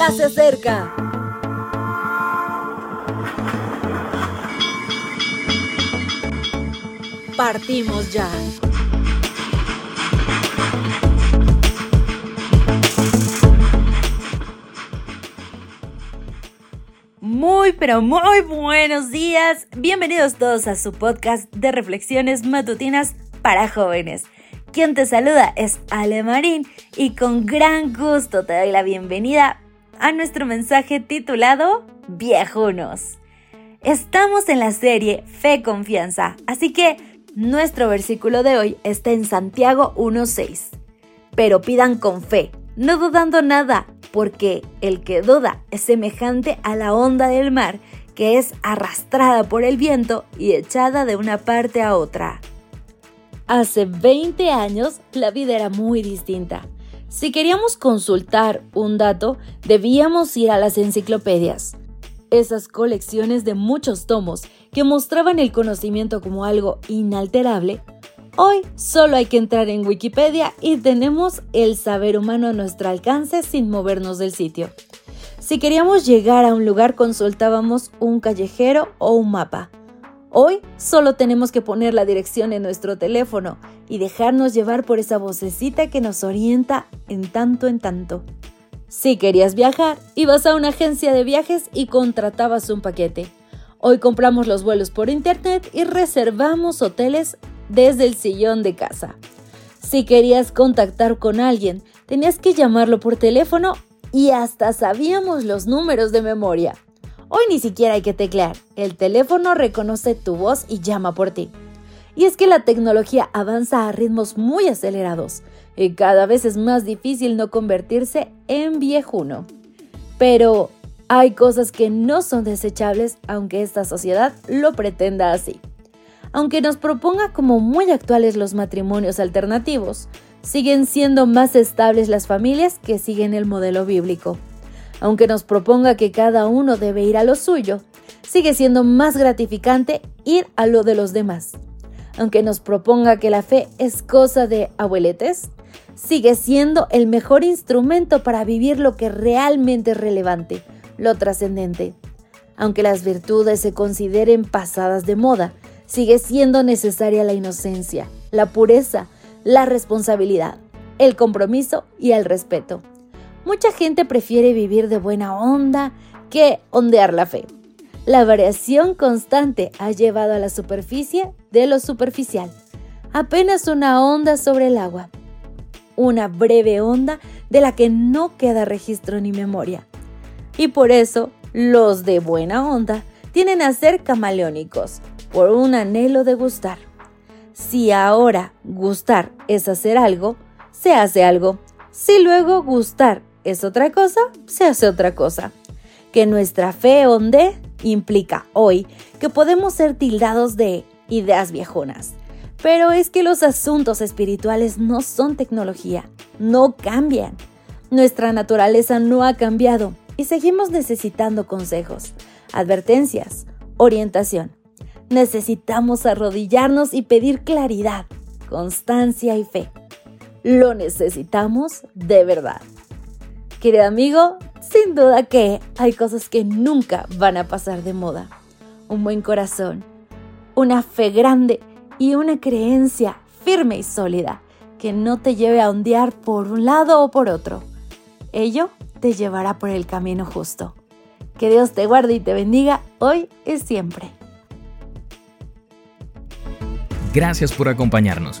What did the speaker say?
ya se acerca. Partimos ya. Muy, pero muy buenos días. Bienvenidos todos a su podcast de reflexiones matutinas para jóvenes. Quien te saluda es Ale Marín y con gran gusto te doy la bienvenida a nuestro mensaje titulado Viejunos. Estamos en la serie Fe Confianza, así que nuestro versículo de hoy está en Santiago 1.6. Pero pidan con fe, no dudando nada, porque el que duda es semejante a la onda del mar que es arrastrada por el viento y echada de una parte a otra. Hace 20 años la vida era muy distinta. Si queríamos consultar un dato, debíamos ir a las enciclopedias. Esas colecciones de muchos tomos que mostraban el conocimiento como algo inalterable, hoy solo hay que entrar en Wikipedia y tenemos el saber humano a nuestro alcance sin movernos del sitio. Si queríamos llegar a un lugar consultábamos un callejero o un mapa. Hoy solo tenemos que poner la dirección en nuestro teléfono y dejarnos llevar por esa vocecita que nos orienta en tanto en tanto. Si querías viajar, ibas a una agencia de viajes y contratabas un paquete. Hoy compramos los vuelos por internet y reservamos hoteles desde el sillón de casa. Si querías contactar con alguien, tenías que llamarlo por teléfono y hasta sabíamos los números de memoria. Hoy ni siquiera hay que teclear, el teléfono reconoce tu voz y llama por ti. Y es que la tecnología avanza a ritmos muy acelerados y cada vez es más difícil no convertirse en viejuno. Pero hay cosas que no son desechables aunque esta sociedad lo pretenda así. Aunque nos proponga como muy actuales los matrimonios alternativos, siguen siendo más estables las familias que siguen el modelo bíblico. Aunque nos proponga que cada uno debe ir a lo suyo, sigue siendo más gratificante ir a lo de los demás. Aunque nos proponga que la fe es cosa de abueletes, sigue siendo el mejor instrumento para vivir lo que realmente es relevante, lo trascendente. Aunque las virtudes se consideren pasadas de moda, sigue siendo necesaria la inocencia, la pureza, la responsabilidad, el compromiso y el respeto. Mucha gente prefiere vivir de buena onda que ondear la fe. La variación constante ha llevado a la superficie de lo superficial, apenas una onda sobre el agua, una breve onda de la que no queda registro ni memoria. Y por eso los de buena onda tienen a ser camaleónicos, por un anhelo de gustar. Si ahora gustar es hacer algo, se hace algo. Si luego gustar es otra cosa, se hace otra cosa. Que nuestra fe onde implica hoy que podemos ser tildados de ideas viejonas. Pero es que los asuntos espirituales no son tecnología, no cambian. Nuestra naturaleza no ha cambiado y seguimos necesitando consejos, advertencias, orientación. Necesitamos arrodillarnos y pedir claridad, constancia y fe. Lo necesitamos de verdad. Querido amigo, sin duda que hay cosas que nunca van a pasar de moda. Un buen corazón, una fe grande y una creencia firme y sólida que no te lleve a ondear por un lado o por otro. Ello te llevará por el camino justo. Que Dios te guarde y te bendiga hoy y siempre. Gracias por acompañarnos.